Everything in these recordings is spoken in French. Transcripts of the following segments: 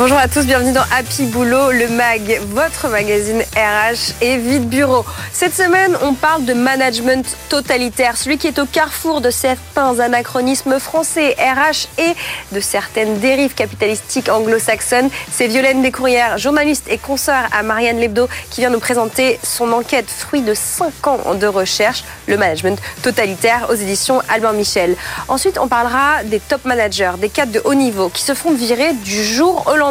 Bonjour à tous, bienvenue dans Happy Boulot, le MAG, votre magazine RH et Vide Bureau. Cette semaine, on parle de management totalitaire, celui qui est au carrefour de certains anachronismes français, RH et de certaines dérives capitalistiques anglo-saxonnes. C'est Violaine Descourrières, journaliste et consoeur à Marianne Lebdo, qui vient nous présenter son enquête, fruit de 5 ans de recherche, le management totalitaire aux éditions Albin Michel. Ensuite, on parlera des top managers, des cadres de haut niveau qui se font virer du jour au lendemain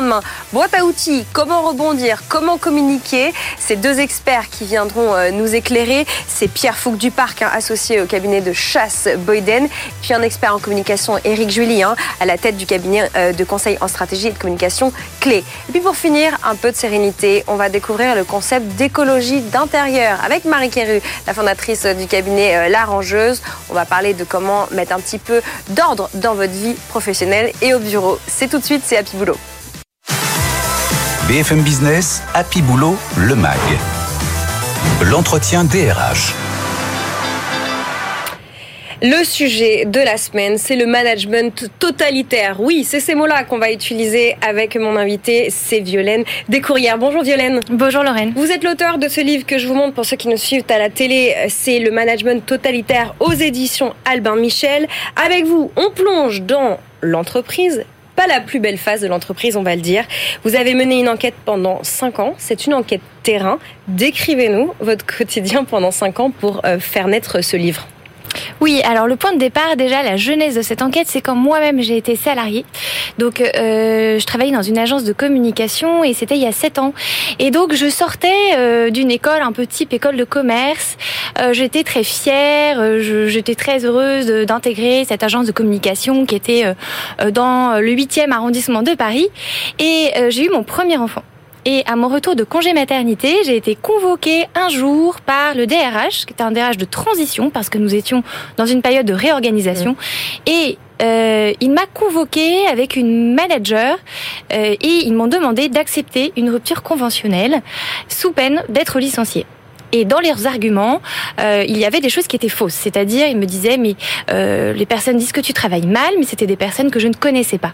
Boîte à outils, comment rebondir, comment communiquer. Ces deux experts qui viendront euh, nous éclairer, c'est Pierre Fouque du Parc, hein, associé au cabinet de chasse Boyden, puis un expert en communication, Éric Julie, hein, à la tête du cabinet euh, de conseil en stratégie et de communication clé. Et puis pour finir, un peu de sérénité, on va découvrir le concept d'écologie d'intérieur avec Marie Kéru, la fondatrice du cabinet euh, L'Arrangeuse. On va parler de comment mettre un petit peu d'ordre dans votre vie professionnelle et au bureau. C'est tout de suite, c'est Happy Boulot. BFM Business, Happy Boulot, le MAG. L'entretien DRH. Le sujet de la semaine, c'est le management totalitaire. Oui, c'est ces mots-là qu'on va utiliser avec mon invité, c'est Violaine Descourrières. Bonjour Violaine. Bonjour Lorraine. Vous êtes l'auteur de ce livre que je vous montre pour ceux qui nous suivent à la télé. C'est le management totalitaire aux éditions Albin Michel. Avec vous, on plonge dans l'entreprise, pas la plus belle phase de l'entreprise, on va le dire. Vous avez mené une enquête pendant 5 ans. C'est une enquête terrain. Décrivez-nous votre quotidien pendant 5 ans pour euh, faire naître ce livre. Oui, alors le point de départ, déjà, la jeunesse de cette enquête, c'est quand moi-même j'ai été salariée. Donc, euh, je travaillais dans une agence de communication et c'était il y a sept ans. Et donc, je sortais euh, d'une école un peu type école de commerce. Euh, j'étais très fière, euh, j'étais très heureuse d'intégrer cette agence de communication qui était euh, dans le 8e arrondissement de Paris. Et j'ai eu mon premier enfant. Et à mon retour de congé maternité, j'ai été convoquée un jour par le DRH, qui était un DRH de transition, parce que nous étions dans une période de réorganisation. Et euh, il m'a convoquée avec une manager euh, et ils m'ont demandé d'accepter une rupture conventionnelle sous peine d'être licenciée. Et dans leurs arguments, euh, il y avait des choses qui étaient fausses. C'est-à-dire, ils me disaient, mais euh, les personnes disent que tu travailles mal, mais c'était des personnes que je ne connaissais pas.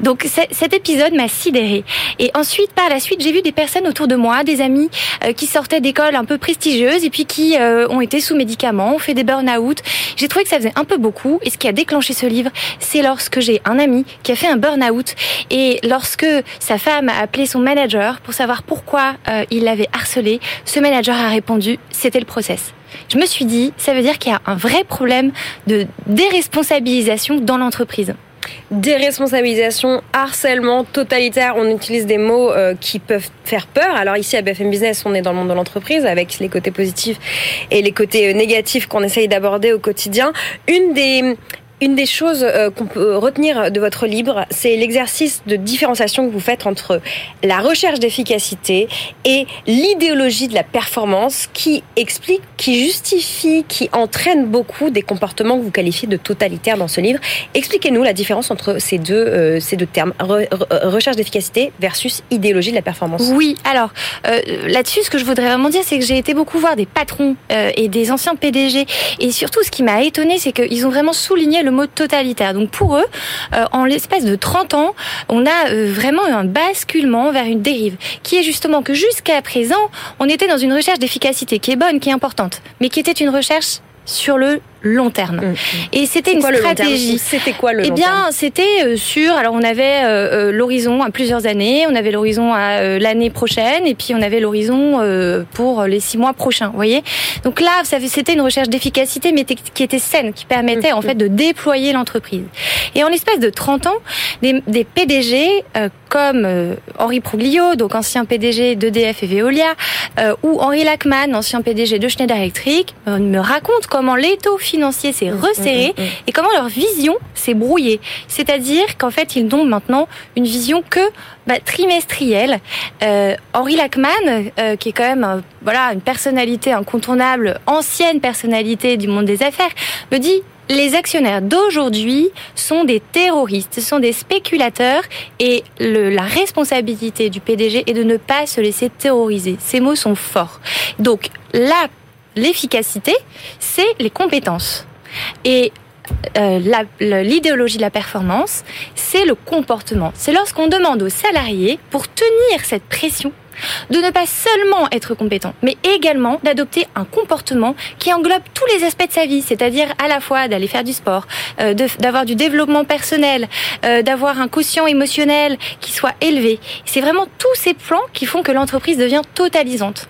Donc cet épisode m'a sidérée. Et ensuite, par la suite, j'ai vu des personnes autour de moi, des amis euh, qui sortaient d'écoles un peu prestigieuses et puis qui euh, ont été sous médicaments, ont fait des burn-out. J'ai trouvé que ça faisait un peu beaucoup. Et ce qui a déclenché ce livre, c'est lorsque j'ai un ami qui a fait un burn-out et lorsque sa femme a appelé son manager pour savoir pourquoi euh, il l'avait harcelé, ce manager a répondu c'était le process. Je me suis dit, ça veut dire qu'il y a un vrai problème de déresponsabilisation dans l'entreprise. Déresponsabilisation, harcèlement, totalitaire, on utilise des mots euh, qui peuvent faire peur. Alors ici à BFM Business, on est dans le monde de l'entreprise avec les côtés positifs et les côtés euh, négatifs qu'on essaye d'aborder au quotidien. Une des une des choses euh, qu'on peut retenir de votre livre, c'est l'exercice de différenciation que vous faites entre la recherche d'efficacité et l'idéologie de la performance qui explique, qui justifie, qui entraîne beaucoup des comportements que vous qualifiez de totalitaires dans ce livre. Expliquez-nous la différence entre ces deux, euh, ces deux termes, recherche d'efficacité versus idéologie de la performance. Oui, alors euh, là-dessus, ce que je voudrais vraiment dire, c'est que j'ai été beaucoup voir des patrons et des anciens PDG. Et surtout, ce qui m'a étonné, c'est qu'ils ont vraiment souligné le mot totalitaire. Donc pour eux, euh, en l'espace de 30 ans, on a euh, vraiment un basculement vers une dérive, qui est justement que jusqu'à présent, on était dans une recherche d'efficacité qui est bonne, qui est importante, mais qui était une recherche sur le long terme. Mm, mm. Et c'était une stratégie. C'était quoi le Eh bien, c'était euh, sur. Alors, on avait euh, euh, l'horizon à plusieurs années, on avait l'horizon à l'année prochaine, et puis on avait l'horizon pour les six mois prochains. Vous voyez Donc là, c'était une recherche d'efficacité, mais qui était saine, qui permettait en fait de déployer l'entreprise. Et en l'espace de 30 ans, des, des PDG comme Henri Prouglio, donc ancien PDG d'EDF et Veolia, ou Henri Lachman, ancien PDG de Schneider Electric, me racontent comment l'étau financier s'est mm, resserré mm, mm, et comment leur vision s'est brouillée. C'est-à-dire qu'en fait, ils n'ont maintenant une vision que bah, trimestrielle. Euh, Henri Lachman, euh, qui est quand même euh, voilà une personnalité incontournable, ancienne personnalité du monde des affaires, me dit les actionnaires d'aujourd'hui sont des terroristes, ce sont des spéculateurs et la responsabilité du PDG est de ne pas se laisser terroriser. Ces mots sont forts. Donc là, l'efficacité, c'est les compétences. Et euh, l'idéologie de la performance, c'est le comportement. C'est lorsqu'on demande aux salariés, pour tenir cette pression, de ne pas seulement être compétent, mais également d'adopter un comportement qui englobe tous les aspects de sa vie, c'est-à-dire à la fois d'aller faire du sport, euh, d'avoir du développement personnel, euh, d'avoir un quotient émotionnel qui soit élevé. C'est vraiment tous ces plans qui font que l'entreprise devient totalisante.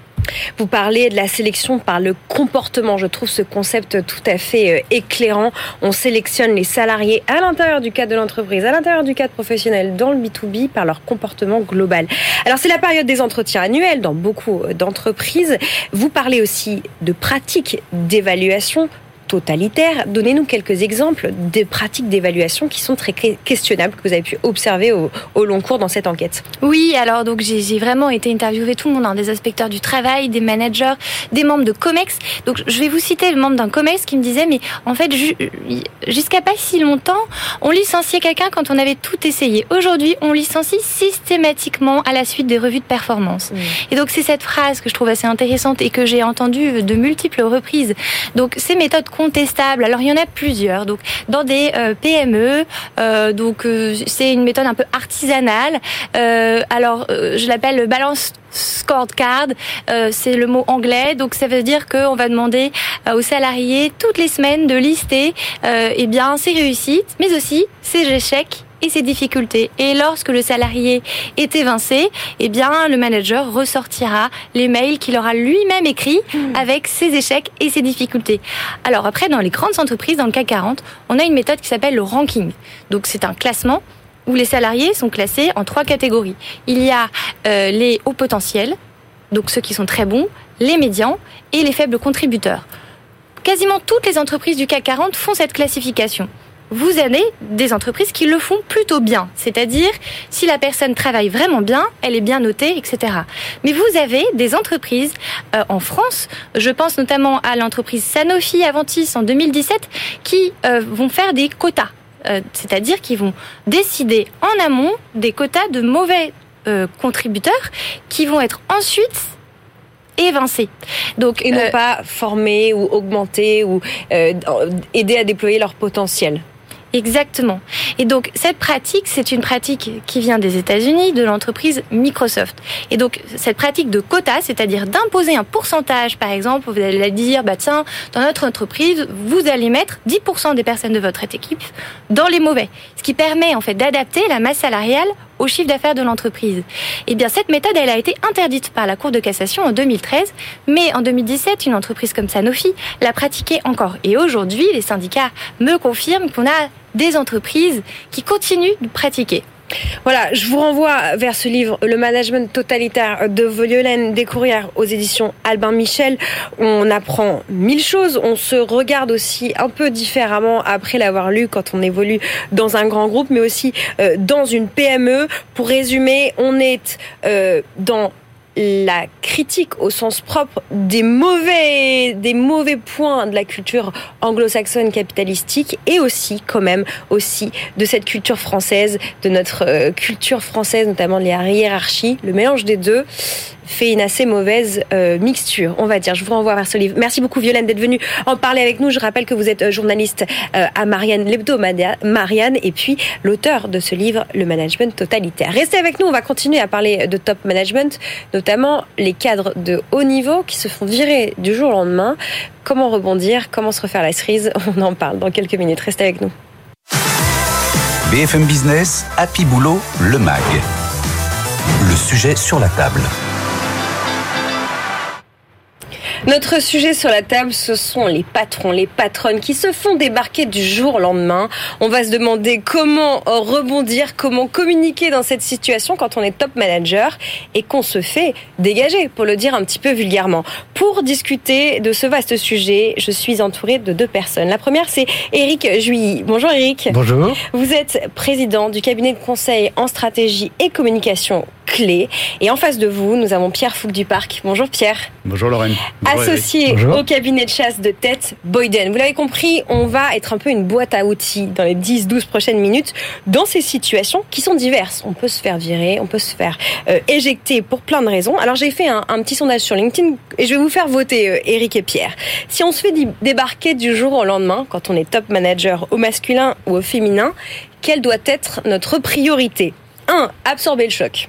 Vous parlez de la sélection par le comportement. Je trouve ce concept tout à fait euh, éclairant. On sélectionne les salariés à l'intérieur du cadre de l'entreprise, à l'intérieur du cadre professionnel, dans le B2B, par leur comportement global. Alors c'est la période des entretiens annuels dans beaucoup d'entreprises. Vous parlez aussi de pratiques d'évaluation totalitaire. Donnez-nous quelques exemples de pratiques d'évaluation qui sont très questionnables, que vous avez pu observer au, long cours dans cette enquête. Oui, alors donc j'ai vraiment été interviewé tout le monde, hein, des inspecteurs du travail, des managers, des membres de COMEX. Donc je vais vous citer le membre d'un COMEX qui me disait, mais en fait, jusqu'à pas si longtemps, on licenciait quelqu'un quand on avait tout essayé. Aujourd'hui, on licencie systématiquement à la suite des revues de performance. Et donc c'est cette phrase que je trouve assez intéressante et que j'ai entendue de multiples reprises. Donc ces méthodes contestable. Alors il y en a plusieurs. Donc dans des euh, PME, euh, donc euh, c'est une méthode un peu artisanale. alors je l'appelle balance scorecard, c'est le mot anglais, donc ça veut dire qu'on va demander aux salariés toutes les semaines de lister eh bien ses réussites, mais aussi ses échecs et ses difficultés. Et lorsque le salarié est évincé, eh bien, le manager ressortira les mails qu'il aura lui-même écrits hmm. avec ses échecs et ses difficultés. Alors après, dans les grandes entreprises, dans le CAC 40, on a une méthode qui s'appelle le ranking. Donc c'est un classement où les salariés sont classés en trois catégories. Il y a euh, les hauts potentiels, donc ceux qui sont très bons, les médians et les faibles contributeurs. Quasiment toutes les entreprises du CAC 40 font cette classification vous avez des entreprises qui le font plutôt bien. C'est-à-dire, si la personne travaille vraiment bien, elle est bien notée, etc. Mais vous avez des entreprises euh, en France, je pense notamment à l'entreprise Sanofi Aventis en 2017, qui euh, vont faire des quotas. Euh, c'est-à-dire qu'ils vont décider en amont des quotas de mauvais contributeurs qui vont être ensuite évincés. Donc, et non pas former ou augmenter ou aider à déployer leur potentiel. Exactement. Et donc cette pratique, c'est une pratique qui vient des États-Unis, de l'entreprise Microsoft. Et donc cette pratique de quota, c'est-à-dire d'imposer un pourcentage, par exemple, vous allez dire, bah tiens, dans notre entreprise, vous allez mettre 10% des personnes de votre équipe dans les mauvais, ce qui permet en fait d'adapter la masse salariale au chiffre d'affaires de l'entreprise. Eh bien, cette méthode, elle a été interdite par la Cour de cassation en 2013, mais en 2017, une entreprise comme Sanofi l'a pratiquée encore. Et aujourd'hui, les syndicats me confirment qu'on a des entreprises qui continuent de pratiquer. Voilà, je vous renvoie vers ce livre, Le management totalitaire de Violaine Descourrières aux éditions Albin Michel. On apprend mille choses, on se regarde aussi un peu différemment après l'avoir lu quand on évolue dans un grand groupe, mais aussi euh, dans une PME. Pour résumer, on est euh, dans la critique au sens propre des mauvais, des mauvais points de la culture anglo-saxonne capitalistique et aussi, quand même, aussi de cette culture française, de notre euh, culture française, notamment les hiérarchies, le mélange des deux fait une assez mauvaise euh, mixture, on va dire. Je vous renvoie vers ce livre. Merci beaucoup Violaine d'être venue en parler avec nous. Je rappelle que vous êtes euh, journaliste à Marianne l'hebdomadaire Marianne et puis l'auteur de ce livre Le management totalitaire. Restez avec nous, on va continuer à parler de top management, notamment les cadres de haut niveau qui se font virer du jour au lendemain. Comment rebondir? Comment se refaire la cerise? On en parle dans quelques minutes. Restez avec nous. BFM Business, Happy Boulot, le MAG. Le sujet sur la table. Notre sujet sur la table, ce sont les patrons, les patronnes qui se font débarquer du jour au lendemain. On va se demander comment rebondir, comment communiquer dans cette situation quand on est top manager et qu'on se fait dégager, pour le dire un petit peu vulgairement. Pour discuter de ce vaste sujet, je suis entourée de deux personnes. La première, c'est Eric Juilly. Bonjour Eric. Bonjour. Vous êtes président du cabinet de conseil en stratégie et communication clés. Et en face de vous, nous avons Pierre Fouque du Parc. Bonjour Pierre. Bonjour Lorraine. Associé au cabinet de chasse de tête Boyden. Vous l'avez compris, on va être un peu une boîte à outils dans les 10-12 prochaines minutes dans ces situations qui sont diverses. On peut se faire virer, on peut se faire euh, éjecter pour plein de raisons. Alors j'ai fait un, petit sondage sur LinkedIn et je vais vous faire voter euh, Eric et Pierre. Si on se fait débarquer du jour au lendemain, quand on est top manager au masculin ou au féminin, quelle doit être notre priorité? 1. Absorber le choc.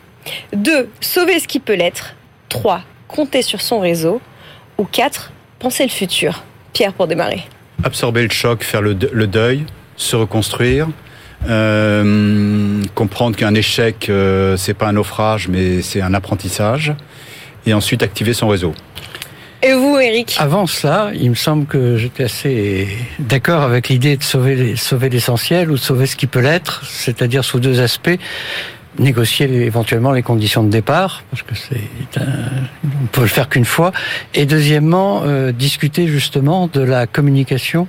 2. Sauver ce qui peut l'être. 3. Compter sur son réseau. Ou 4. Penser le futur. Pierre, pour démarrer. Absorber le choc, faire le, deuil, se reconstruire, euh, comprendre qu'un échec, euh, c'est pas un naufrage, mais c'est un apprentissage, et ensuite activer son réseau. Et vous, Eric Avant cela, il me semble que j'étais assez d'accord avec l'idée de sauver, sauver l'essentiel ou de sauver ce qui peut l'être, c'est-à-dire sous deux aspects négocier éventuellement les conditions de départ, parce que c'est on peut le faire qu'une fois. Et deuxièmement, euh, discuter justement de la communication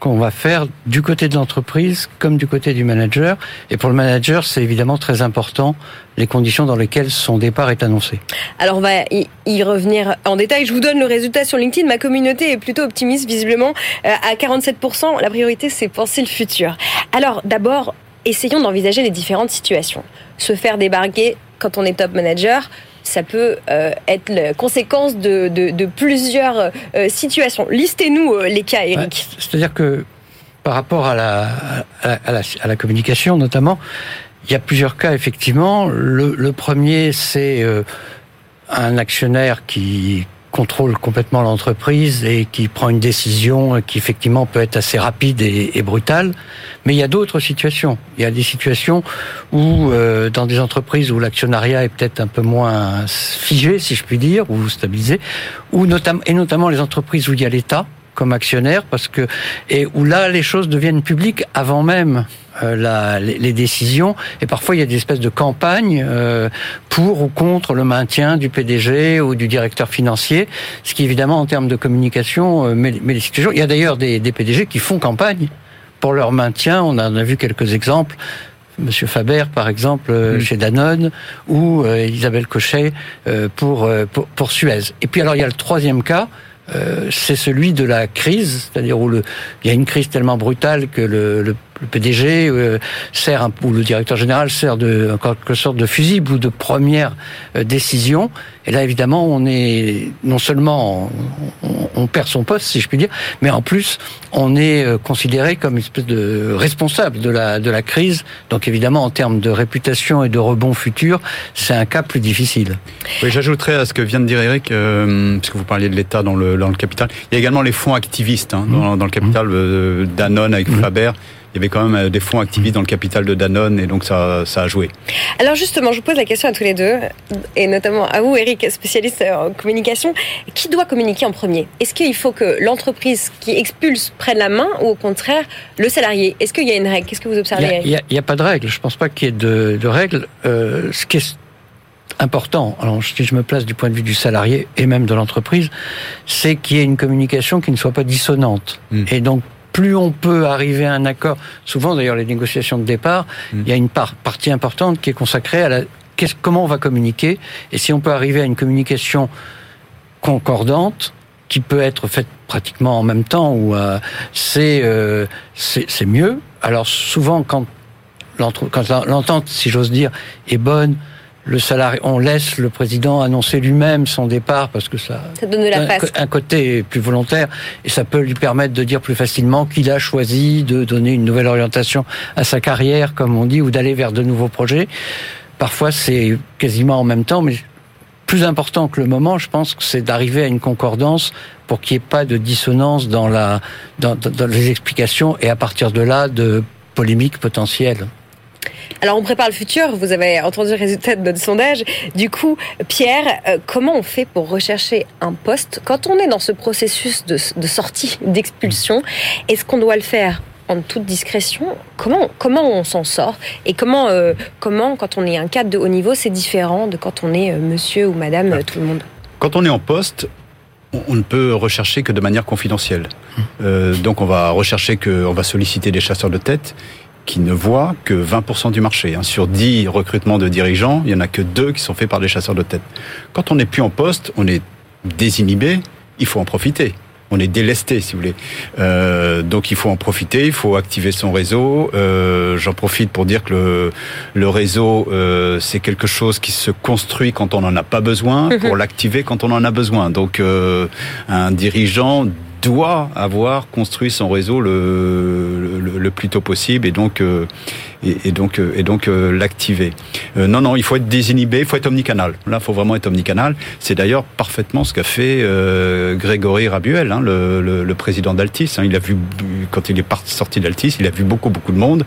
qu'on va faire du côté de l'entreprise comme du côté du manager. Et pour le manager, c'est évidemment très important les conditions dans lesquelles son départ est annoncé. Alors on va y revenir en détail. Je vous donne le résultat sur LinkedIn. Ma communauté est plutôt optimiste visiblement euh, à 47%. La priorité, c'est penser le futur. Alors d'abord, essayons d'envisager les différentes situations. Se faire débarquer quand on est top manager, ça peut euh, être la conséquence de, plusieurs euh, situations. Listez-nous euh, les cas, Eric. C'est-à-dire que par rapport à la, à la, communication notamment, il y a plusieurs cas effectivement. le premier, c'est un actionnaire qui contrôle complètement l'entreprise et qui prend une décision qui effectivement peut être assez rapide et, brutale. Mais il y a d'autres situations. Il y a des situations où, euh, dans des entreprises où l'actionnariat est peut-être un peu moins figé, si je puis dire, ou stabilisé, ou notamment et notamment les entreprises où il y a l'État comme actionnaire, parce que et où là les choses deviennent publiques avant même euh, la, les, décisions. Et parfois, il y a des espèces de campagnes euh, pour ou contre le maintien du PDG ou du directeur financier, ce qui évidemment, en termes de communication, euh, met, les situations. Il y a d'ailleurs des, des, PDG qui font campagne pour leur maintien. On en a vu quelques exemples. Monsieur Faber, par exemple, mm. chez Danone, ou Isabelle Cochet pour, pour, pour Suez. Et puis alors, il y a le troisième cas, c'est celui de la crise, c'est-à-dire où il y a une crise tellement brutale que le le PDG euh, sert un, ou le directeur général sert de en quelque sorte de fusible ou de première euh, décision. Et là, évidemment, on est non seulement on, perd son poste, si je puis dire, mais en plus on est euh, considéré comme une espèce de responsable de la de la crise. Donc évidemment, en termes de réputation et de rebond futur, c'est un cas plus difficile. Oui, j'ajouterais à ce que vient de dire Eric, puisque vous parliez de l'État dans le dans le capital. Il y a également les fonds activistes hein, dans, dans, le capital mmh. Danone avec mmh. Il y avait quand même euh, des fonds activistes dans le capital de Danone et donc ça, ça a joué. Alors justement, je vous pose la question à tous les deux, et notamment à vous, Eric, spécialiste en communication. Qui doit communiquer en premier? Est-ce qu'il faut que l'entreprise qui expulse prenne la main ou au contraire le salarié? Est-ce qu'il y a une règle? Qu'est-ce que vous observez Il n'y a, pas de règle. Je ne pense pas qu'il y ait de, de règle. Euh, ce qui est important, alors si je me place du point de vue du salarié et même de l'entreprise, c'est qu'il y ait une communication qui ne soit pas dissonante. Hmm. Et donc plus on peut arriver à un accord, souvent d'ailleurs les négociations de départ, mm. il y a une partie importante qui est consacrée à la, comment on va communiquer, et si on peut arriver à une communication concordante, qui peut être faite pratiquement en même temps, ou euh, euh, c'est c'est mieux. Alors souvent quand l'entente, si j'ose dire, est bonne, le salarié, on laisse le président annoncer lui-même son départ parce que ça, ça donne la un, un, côté plus volontaire et ça peut lui permettre de dire plus facilement qu'il a choisi de donner une nouvelle orientation à sa carrière, comme on dit, ou d'aller vers de nouveaux projets. Parfois, c'est quasiment en même temps, mais plus important que le moment, je pense que c'est d'arriver à une concordance pour qu'il n'y ait pas de dissonance dans la dans, dans les explications et à partir de là de polémiques potentielles. Alors on prépare le futur, vous avez entendu le résultat de notre sondage. Du coup, Pierre, euh, comment on fait pour rechercher un poste quand on est dans ce processus de, sortie, d'expulsion? Est-ce qu'on doit le faire en toute discrétion? Comment, comment on s'en sort? Et comment, euh, comment, quand on est un cadre de haut niveau, c'est différent de quand on est euh, monsieur ou madame tout le monde? Quand on est en poste, on ne peut rechercher que de manière confidentielle. Mmh. donc on va rechercher que, on va solliciter des chasseurs de tête qui ne voit que 20% du marché. Hein. Sur 10 recrutements de dirigeants, il y en a que deux qui sont faits par des chasseurs de tête. Quand on n'est plus en poste, on est désinhibé, il faut en profiter on est délesté, si vous voulez. Euh, donc il faut en profiter, il faut activer son réseau. Euh, J'en profite pour dire que le, le réseau, euh, c'est quelque chose qui se construit quand on n'en a pas besoin, mhm. pour l'activer quand on en a besoin. Donc euh, un dirigeant doit avoir construit son réseau le, plus tôt possible et donc euh, et, donc euh, et donc euh, l'activer. Non non, il faut être désinhibé, il faut être omnicanal. Là, il faut vraiment être omnicanal. C'est d'ailleurs parfaitement ce qu'a fait Grégory Rabuel, hein, le, le, président d'Altis. Hein. Il a vu quand il est sorti d'Altis, il a vu beaucoup beaucoup de monde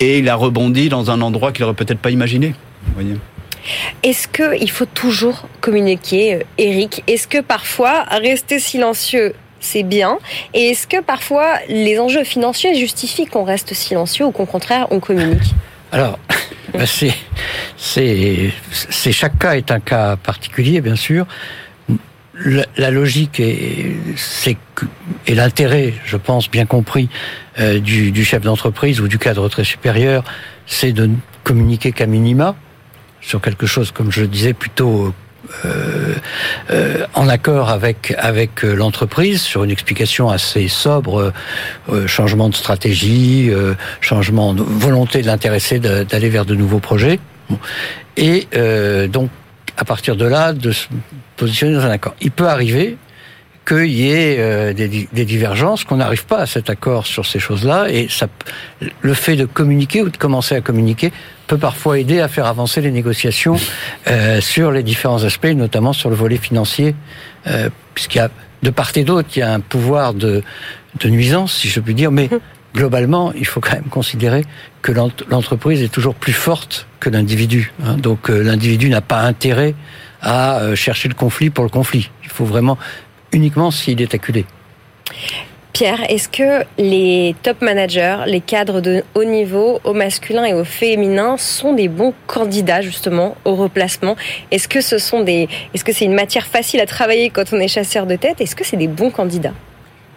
et il a rebondi dans un endroit qu'il aurait peut-être pas imaginé. Est-ce qu'il faut toujours communiquer, Eric Est-ce que parfois rester silencieux c'est bien. Et est-ce que parfois les enjeux financiers justifient qu'on reste silencieux ou qu'au contraire on communique Alors, bah, c'est, c'est, chaque cas est un cas particulier, bien sûr. La, logique est, c'est et l'intérêt, je pense, bien compris, euh, du, chef d'entreprise ou du cadre très supérieur, c'est de communiquer qu'à minima sur quelque chose, comme je disais, plutôt euh, euh, en accord avec avec euh, l'entreprise sur une explication assez sobre, changement de stratégie, changement de volonté de l'intéresser d'aller vers de nouveaux projets, et donc à partir de là de se positionner dans un accord. Il peut arriver qu'il y ait des, des, divergences, qu'on n'arrive pas à cet accord sur ces choses-là, et ça, le fait de communiquer ou de commencer à communiquer peut parfois aider à faire avancer les négociations euh, sur les différents aspects, notamment sur le volet financier, euh, puisqu'il y a de part et d'autre, il y a un pouvoir de, de nuisance, si je puis dire, mais globalement, il faut quand même considérer que l'entreprise est toujours plus forte que l'individu. Hein. Donc euh, l'individu n'a pas intérêt à euh, chercher le conflit pour le conflit. Il faut vraiment uniquement s'il est acculé. Pierre, est-ce que les top managers, les cadres de haut niveau, au masculin et au féminin, sont des bons candidats justement au replacement? Est-ce que ce sont des, est-ce que c'est une matière facile à travailler quand on est chasseur de tête? Est-ce que c'est des bons candidats?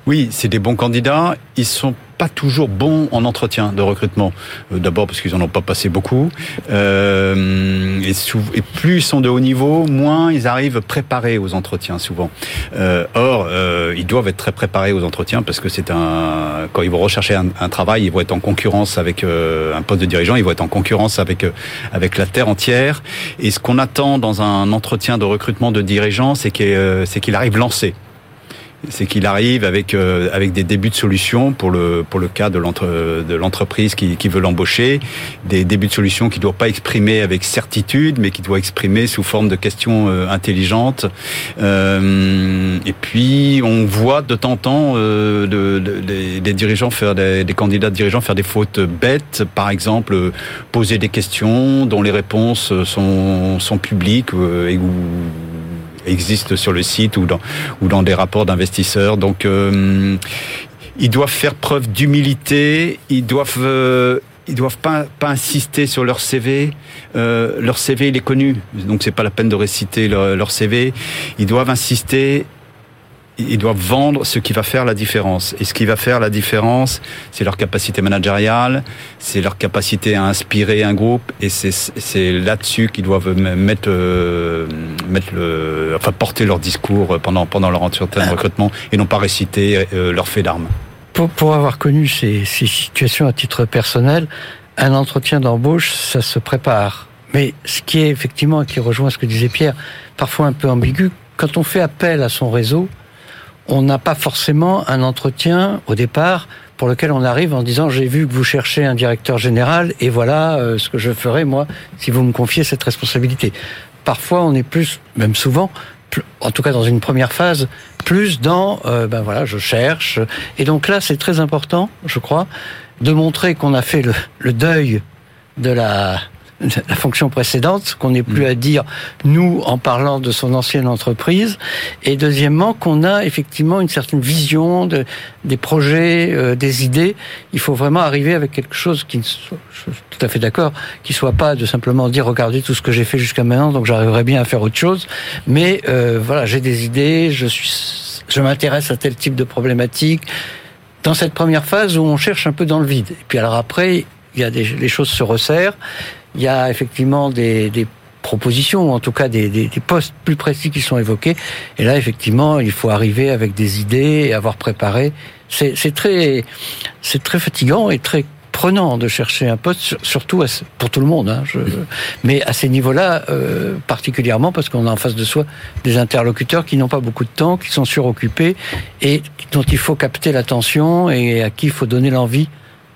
Oui, c'est des bons candidats. Ils sont pas toujours bons en entretien de recrutement. Euh, d'abord parce qu'ils en ont pas passé beaucoup. Euh, et, plus ils sont de haut niveau, moins ils arrivent préparés aux entretiens souvent. Euh, or, ils doivent être très préparés aux entretiens parce que c'est un quand ils vont rechercher un, travail, ils vont être en concurrence avec un poste de dirigeant, ils vont être en concurrence avec avec la terre entière. Et ce qu'on attend dans un entretien de recrutement de dirigeant, c'est qu'il arrive lancé c'est qu'il arrive avec euh, avec des débuts de solutions pour le pour le cas de l'entreprise qui, qui veut l'embaucher, des débuts de solutions qu'il doit pas exprimer avec certitude, mais qui doit exprimer sous forme de questions euh, intelligentes. Euh, et puis on voit de temps en temps de, de, des dirigeants faire des, des, candidats dirigeants faire des fautes bêtes, par exemple poser des questions dont les réponses sont sont publiques et où existent sur le site ou dans, ou dans des rapports d'investisseurs. Donc, euh, ils doivent faire preuve d'humilité, ils doivent... Euh, ils doivent pas, pas insister sur leur CV. Euh, leur CV, il est connu, donc c'est pas la peine de réciter leur, CV. Ils doivent insister ils doivent vendre ce qui va faire la différence. Et ce qui va faire la différence, c'est leur capacité managériale, c'est leur capacité à inspirer un groupe, et c'est là-dessus qu'ils doivent mettre, euh, mettre le, enfin porter leur discours pendant pendant leur entretien de recrutement, et non pas réciter euh, leur fait d'armes. Pour, pour avoir connu ces, ces situations à titre personnel, un entretien d'embauche, ça se prépare. Mais ce qui est effectivement, qui rejoint ce que disait Pierre, parfois un peu ambigu, quand on fait appel à son réseau, on n'a pas forcément un entretien au départ pour lequel on arrive en disant j'ai vu que vous cherchez un directeur général et voilà euh, ce que je ferai moi si vous me confiez cette responsabilité. Parfois on est plus, même souvent, en tout cas dans une première phase, plus dans euh, ben voilà je cherche. Et donc là c'est très important je crois de montrer qu'on a fait le, le deuil de la la fonction précédente, qu'on n'ait plus mm. à dire nous en parlant de son ancienne entreprise, et deuxièmement qu'on a effectivement une certaine vision de, des projets, euh, des idées. Il faut vraiment arriver avec quelque chose qui, je suis tout à fait d'accord, qui soit pas de simplement dire regardez tout ce que j'ai fait jusqu'à maintenant, donc j'arriverai bien à faire autre chose. Mais euh, voilà, j'ai des idées, je suis, je m'intéresse à tel type de problématique. Dans cette première phase où on cherche un peu dans le vide. Et puis alors après, il y a des, les choses se resserrent. Il y a effectivement des, des propositions, ou en tout cas des, des, des, postes plus précis qui sont évoqués. Et là, effectivement, il faut arriver avec des idées et avoir préparé. C'est très, très fatigant et très prenant de chercher un poste, surtout pour tout le monde. Hein, je, mais à ces niveaux-là, euh, particulièrement parce qu'on a en face de soi des interlocuteurs qui n'ont pas beaucoup de temps, qui sont suroccupés et dont il faut capter l'attention et à qui il faut donner l'envie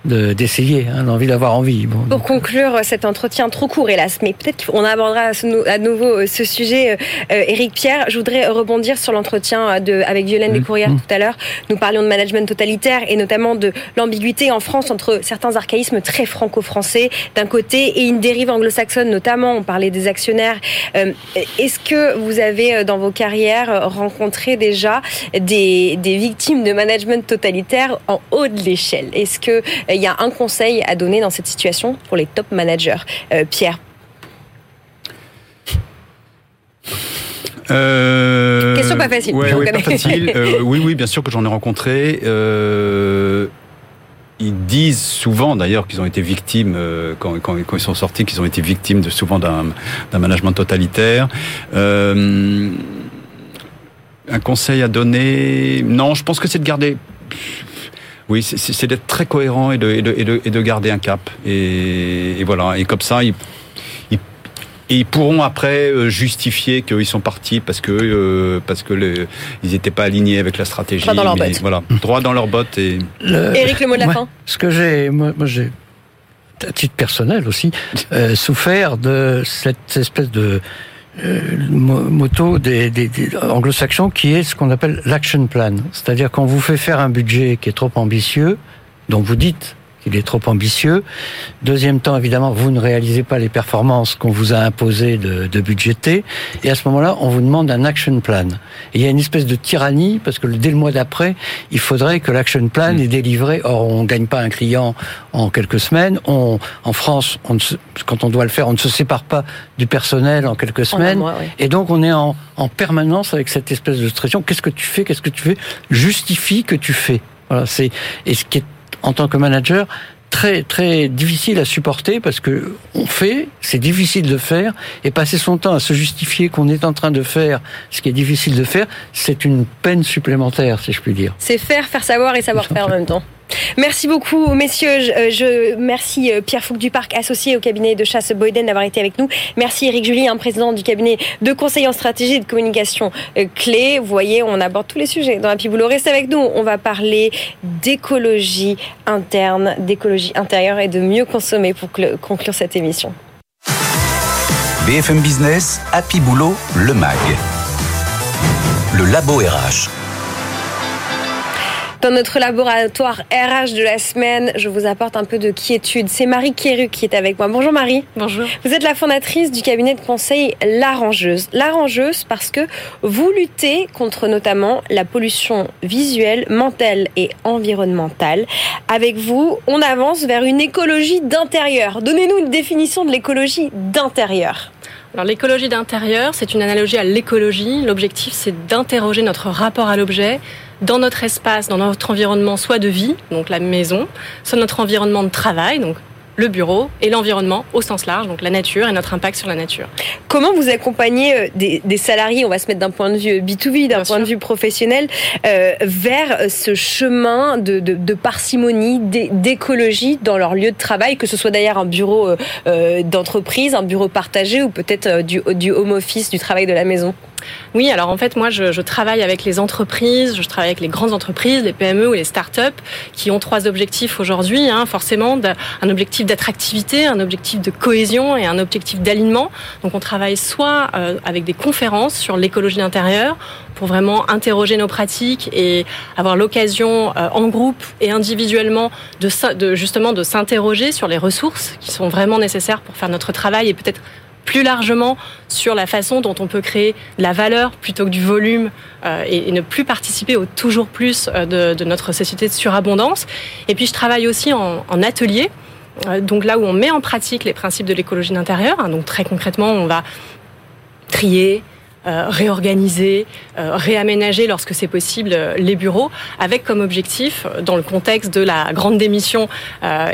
d'essayer, hein, l'envie d'avoir envie. Bon, Pour conclure cet entretien trop court, hélas, mais peut-être qu'on abordera à nouveau euh, ce sujet, euh, Éric Pierre. Je voudrais rebondir sur l'entretien de, avec Violaine mmh. Descourrières mmh. tout à l'heure. Nous parlions de management totalitaire et notamment de l'ambiguïté en France entre certains archaïsmes très franco-français d'un côté et une dérive anglo-saxonne notamment. On parlait des actionnaires. Euh, Est-ce que vous avez euh, dans vos carrières rencontré déjà des, des victimes de management totalitaire en haut de l'échelle? Est-ce que euh, il y a un conseil à donner dans cette situation pour les top managers. Euh, Pierre euh, Question pas facile. pas facile. oui, oui, bien sûr que j'en ai rencontré. ils disent souvent, d'ailleurs, qu'ils ont été victimes quand, ils sont sortis, qu'ils ont été victimes de souvent d'un management totalitaire. un conseil à donner? Non, je pense que c'est de garder oui, c'est d'être très cohérent et de, et, de, et, de, garder un cap. Et, voilà. Et comme ça, ils, ils, pourront après euh, justifier qu'ils sont partis parce que euh, parce que le, ils n'étaient pas alignés avec la stratégie. Droit dans leur botte. Voilà, droit dans leur botte. Et le, Eric, le mot de la fin. Ce que j'ai, moi, moi j'ai à titre personnel aussi euh, souffert de cette espèce de euh, moto des, anglo-saxons qui est ce qu'on appelle l'action plan. C'est-à-dire qu'on vous fait faire un budget qui est trop ambitieux, donc vous dites il est trop ambitieux. Deuxième temps, évidemment, vous ne réalisez pas les performances qu'on vous a imposées de, de budgéter. Et à ce moment-là, on vous demande un action plan. Et il y a une espèce de tyrannie parce que dès le mois d'après, il faudrait que l'action plan mm. est délivré. Or, on ne gagne pas un client en quelques semaines. On, en France, on quand on doit le faire, on ne se sépare pas du personnel en quelques semaines. Et donc, on est en, en permanence avec cette espèce de pression. Qu'est-ce que tu fais? Qu'est-ce que tu fais? Justifie que tu fais. Voilà, c'est et ce qui est en tant que manager très très difficile à supporter parce que on fait, c'est difficile de faire et passer son temps à se justifier qu'on est en train de faire ce qui est difficile de faire, c'est une peine supplémentaire si je puis dire. C'est faire, faire savoir et savoir faire en même temps. Merci beaucoup, messieurs. Je, euh, merci euh, Pierre Fouque du Parc, associé au cabinet de chasse Boyden, d'avoir été avec nous. Merci Eric Julien, président du cabinet de conseil en stratégie et de communication euh, clé. Vous voyez, on aborde tous les sujets dans la Piboulot. Restez avec nous. On va parler d'écologie interne, d'écologie intérieure et de mieux consommer pour conclure cette émission. BFM Business, Happy Boulot, le MAG. Le Labo RH. Dans notre laboratoire RH de la semaine, je vous apporte un peu de quiétude. C'est Marie Kéru qui est avec moi. Bonjour Marie. Bonjour. Vous êtes la fondatrice du cabinet de conseil L'Arrangeuse. L'Arrangeuse parce que vous luttez contre notamment la pollution visuelle, mentale et environnementale. Avec vous, on avance vers une écologie d'intérieur. Donnez-nous une définition de l'écologie d'intérieur. Alors l'écologie d'intérieur, c'est une analogie à l'écologie. L'objectif, c'est d'interroger notre rapport à l'objet, dans notre espace, dans notre environnement, soit de vie, donc la maison, soit notre environnement de travail, donc le bureau et l'environnement au sens large, donc la nature et notre impact sur la nature. Comment vous accompagnez euh, des, salariés, on va se mettre d'un point de vue B2B, d'un point de vue professionnel, euh, vers ce chemin de, de, parcimonie, d'écologie dans leur lieu de travail, que ce soit d'ailleurs un bureau euh, d'entreprise, un bureau partagé ou peut-être du, du home office, du travail de la maison? Oui, alors en fait, moi, je, travaille avec les entreprises, je travaille avec les grandes entreprises, les PME ou les start-up, qui ont trois objectifs aujourd'hui. Hein, forcément, un objectif d'attractivité, un objectif de cohésion et un objectif d'alignement. Donc, on travaille soit euh, avec des conférences sur l'écologie intérieure pour vraiment interroger nos pratiques et avoir l'occasion euh, en groupe et individuellement de, de justement de s'interroger sur les ressources qui sont vraiment nécessaires pour faire notre travail et peut-être plus largement sur la façon dont on peut créer de la valeur plutôt que du volume euh, et, ne plus participer au toujours plus euh, de, notre société de surabondance. Et puis je travaille aussi en, atelier, euh, donc là où on met en pratique les principes de l'écologie d'intérieur. Hein. donc très concrètement, on va trier, réorganiser, réaménager lorsque c'est possible les bureaux, avec comme objectif, dans le contexte de la grande démission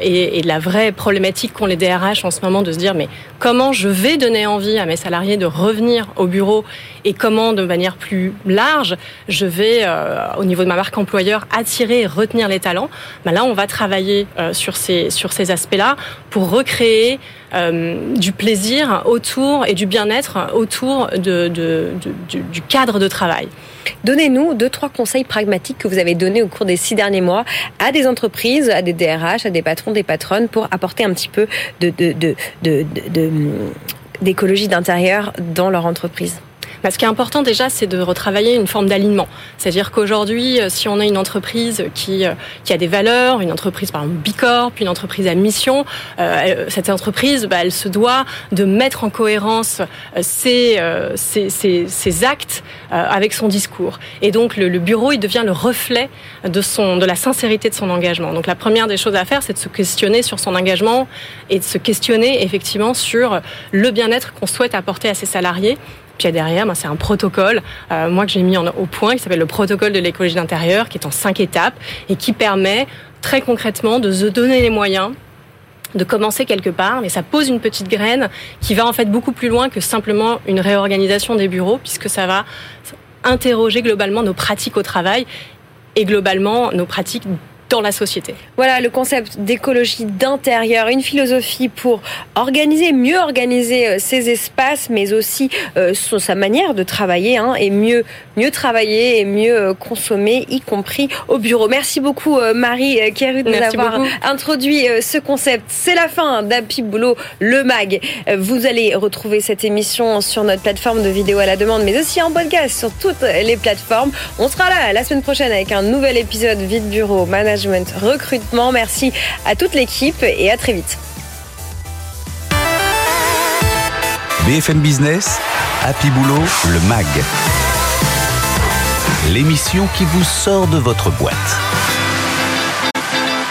et, de la vraie problématique qu'ont les DRH en ce moment, de se dire mais comment je vais donner envie à mes salariés de revenir au bureau et comment, de manière plus large, je vais, euh, au niveau de ma marque employeur, attirer et retenir les talents. Ben là, on va travailler euh, sur ces aspects-là pour recréer euh, du plaisir autour et du bien-être autour du, cadre de travail. Donnez-nous deux, trois conseils pragmatiques que vous avez donnés au cours des six derniers mois à des entreprises, à des DRH, à des patrons, des patronnes pour apporter un petit peu d'écologie d'intérieur dans leur entreprise bah, ce qui est important déjà, c'est de retravailler une forme d'alignement. C'est-à-dire qu'aujourd'hui, euh, si on a une entreprise qui, euh, qui a des valeurs, une entreprise par exemple Bicorp, une entreprise à mission, euh, cette entreprise, bah, elle se doit de mettre en cohérence ses, ses, ses, ses actes avec son discours. Et donc le, le, bureau, il devient le reflet de, son, de la sincérité de son engagement. Donc la première des choses à faire, c'est de se questionner sur son engagement et de se questionner effectivement sur le bien-être qu'on souhaite apporter à ses salariés derrière, ben, c'est un protocole, euh, moi que j'ai mis en, au point, qui s'appelle le protocole de l'écologie d'intérieur, qui est en cinq étapes et qui permet très concrètement de donner les moyens de commencer quelque part, mais ça pose une petite graine qui va en fait beaucoup plus loin que simplement une réorganisation des bureaux, puisque ça va interroger globalement nos pratiques au travail et globalement nos pratiques dans la société. Voilà le concept d'écologie d'intérieur, une philosophie pour organiser, mieux organiser euh, ses espaces, mais aussi euh, sa manière de travailler hein, et mieux, mieux travailler et mieux euh, consommer, y compris au bureau. Merci beaucoup Marie Keru de nous avoir introduit ce concept. C'est la fin d'Happy Boulot, le mag. Vous allez retrouver cette émission sur notre plateforme de vidéo à la demande, mais aussi en podcast sur toutes les plateformes. On sera là la semaine prochaine avec un nouvel épisode Vide Bureau Recrutement. Merci à toute l'équipe et à très vite. BFM Business, Happy Boulot, le MAG. L'émission qui vous sort de votre boîte.